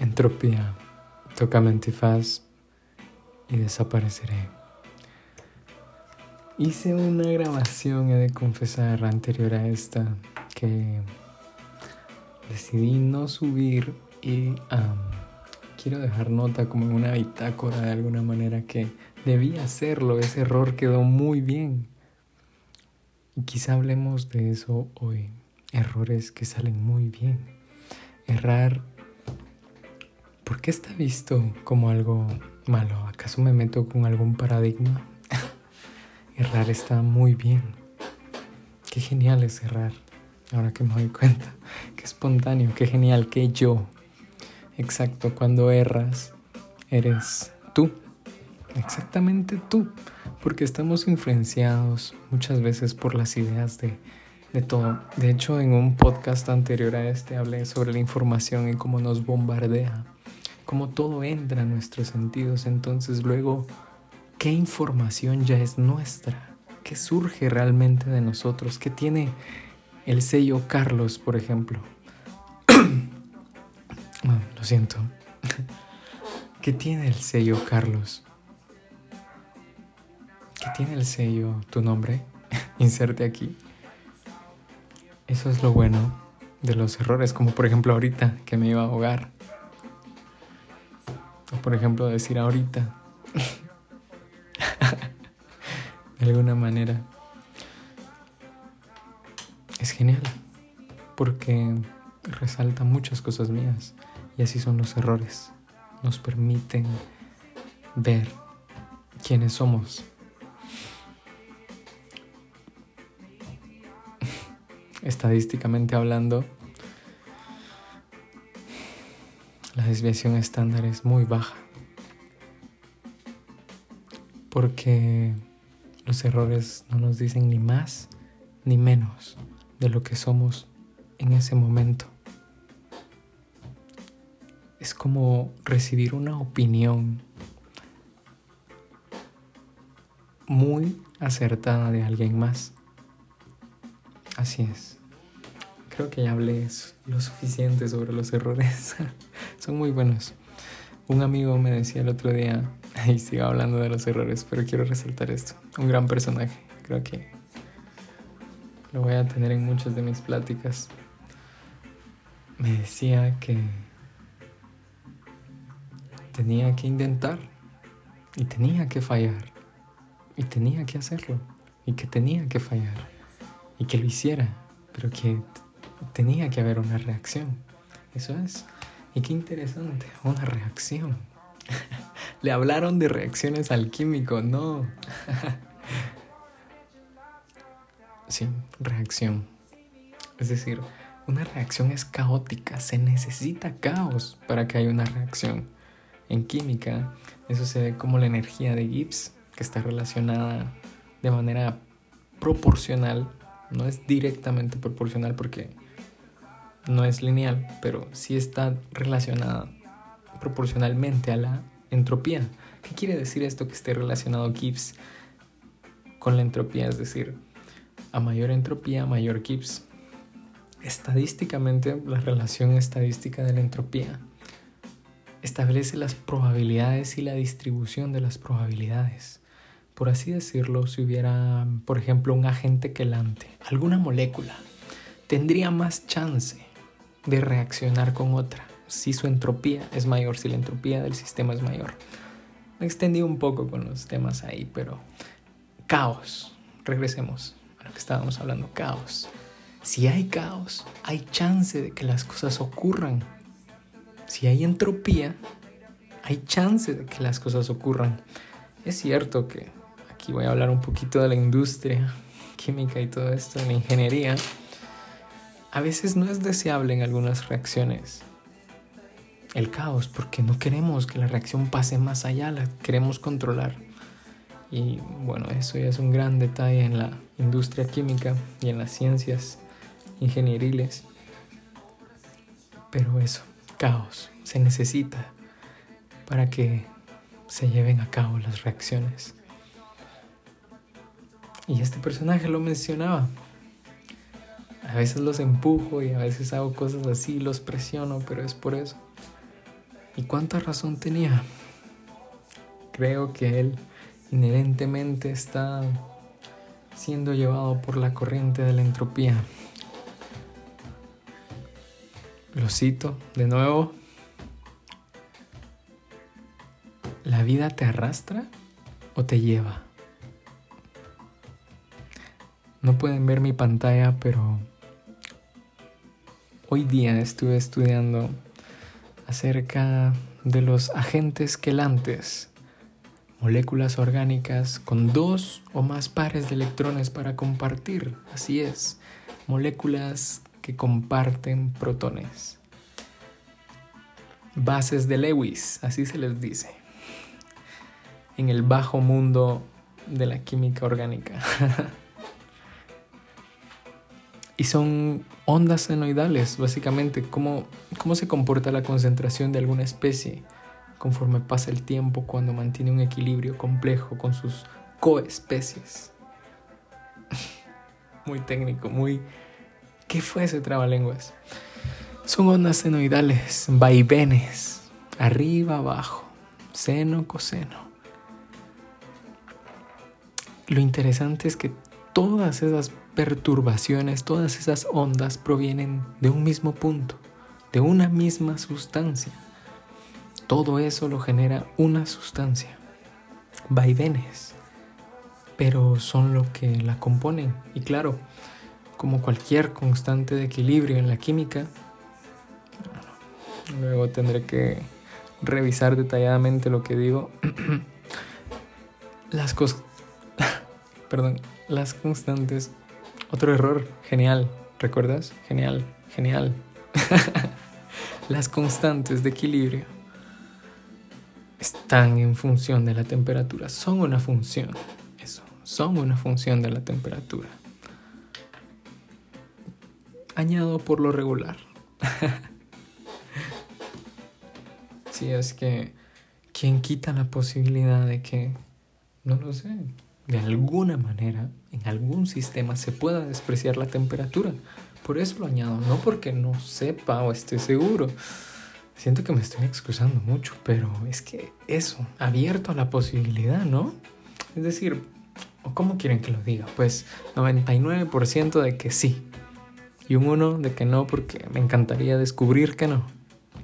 Entropía, tócame antifaz y desapareceré. Hice una grabación, he de confesar, anterior a esta, que decidí no subir y quiero dejar nota como en una bitácora de alguna manera que debía hacerlo, ese error quedó muy bien. Y quizá hablemos de eso hoy, errores que salen muy bien. Errar, ¿por qué está visto como algo malo? ¿Acaso me meto con algún paradigma? errar está muy bien. Qué genial es errar, ahora que me doy cuenta. Qué espontáneo, qué genial, qué yo. Exacto, cuando erras, eres tú, exactamente tú, porque estamos influenciados muchas veces por las ideas de, de todo. De hecho, en un podcast anterior a este hablé sobre la información y cómo nos bombardea, cómo todo entra en nuestros sentidos. Entonces luego, ¿qué información ya es nuestra? ¿Qué surge realmente de nosotros? ¿Qué tiene el sello Carlos, por ejemplo? lo siento. ¿Qué tiene el sello, Carlos? ¿Qué tiene el sello, tu nombre? Inserte aquí. Eso es lo bueno de los errores, como por ejemplo ahorita que me iba a ahogar. Por ejemplo decir ahorita. de alguna manera. Es genial. Porque resalta muchas cosas mías. Y así son los errores. Nos permiten ver quiénes somos. Estadísticamente hablando, la desviación estándar es muy baja. Porque los errores no nos dicen ni más ni menos de lo que somos en ese momento es como recibir una opinión muy acertada de alguien más. Así es. Creo que ya hablé lo suficiente sobre los errores. Son muy buenos. Un amigo me decía el otro día, y sigo hablando de los errores, pero quiero resaltar esto. Un gran personaje. Creo que lo voy a tener en muchas de mis pláticas. Me decía que tenía que intentar y tenía que fallar y tenía que hacerlo y que tenía que fallar y que lo hiciera, pero que tenía que haber una reacción. Eso es. Y qué interesante, una reacción. Le hablaron de reacciones al químico, no. sí, reacción. Es decir, una reacción es caótica, se necesita caos para que haya una reacción. En química, eso se ve como la energía de Gibbs, que está relacionada de manera proporcional, no es directamente proporcional porque no es lineal, pero sí está relacionada proporcionalmente a la entropía. ¿Qué quiere decir esto que esté relacionado Gibbs con la entropía? Es decir, a mayor entropía, mayor Gibbs. Estadísticamente, la relación estadística de la entropía establece las probabilidades y la distribución de las probabilidades. Por así decirlo, si hubiera, por ejemplo, un agente quelante, alguna molécula, tendría más chance de reaccionar con otra si su entropía es mayor, si la entropía del sistema es mayor. Me extendí un poco con los temas ahí, pero caos. Regresemos a lo que estábamos hablando, caos. Si hay caos, hay chance de que las cosas ocurran si hay entropía, hay chance de que las cosas ocurran. Es cierto que aquí voy a hablar un poquito de la industria química y todo esto, de la ingeniería. A veces no es deseable en algunas reacciones el caos porque no queremos que la reacción pase más allá, la queremos controlar. Y bueno, eso ya es un gran detalle en la industria química y en las ciencias ingenieriles. Pero eso, caos se necesita para que se lleven a cabo las reacciones. Y este personaje lo mencionaba. A veces los empujo y a veces hago cosas así, los presiono, pero es por eso. ¿Y cuánta razón tenía? Creo que él inherentemente está siendo llevado por la corriente de la entropía. Lo cito de nuevo. ¿La vida te arrastra o te lleva? No pueden ver mi pantalla, pero hoy día estuve estudiando acerca de los agentes quelantes moléculas orgánicas con dos o más pares de electrones para compartir. Así es, moléculas que comparten protones. Bases de Lewis, así se les dice. En el bajo mundo de la química orgánica. y son ondas senoidales, básicamente, cómo, cómo se comporta la concentración de alguna especie conforme pasa el tiempo cuando mantiene un equilibrio complejo con sus coespecies. muy técnico, muy... ¿Qué fue ese trabalenguas? Son ondas senoidales, vaivenes, arriba, abajo, seno, coseno. Lo interesante es que todas esas perturbaciones, todas esas ondas provienen de un mismo punto, de una misma sustancia todo eso lo genera una sustancia, vaivenes, pero son lo que la componen. Y claro, como cualquier constante de equilibrio en la química, luego tendré que revisar detalladamente lo que digo. las cosas, perdón, las constantes, otro error, genial, ¿recuerdas? Genial, genial. las constantes de equilibrio están en función de la temperatura, son una función, eso, son una función de la temperatura. Añado por lo regular. si es que, ¿quién quita la posibilidad de que, no lo sé, de alguna manera, en algún sistema se pueda despreciar la temperatura? Por eso lo añado, no porque no sepa o esté seguro Siento que me estoy excusando mucho, pero es que eso, abierto a la posibilidad, ¿no? Es decir, ¿cómo quieren que lo diga? Pues 99% de que sí. Y un 1 de que no, porque me encantaría descubrir que no.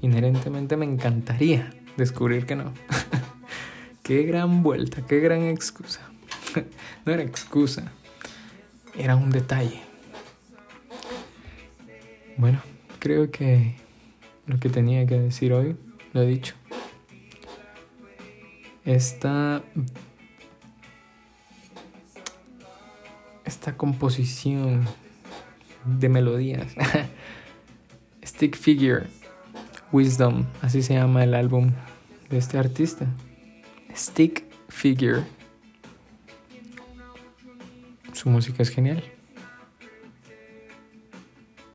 Inherentemente me encantaría descubrir que no. qué gran vuelta, qué gran excusa. no era excusa, era un detalle. Bueno, creo que lo que tenía que decir hoy, lo he dicho. Esta, esta composición de melodías, Stick Figure, Wisdom, así se llama el álbum de este artista. Stick Figure. Su música es genial.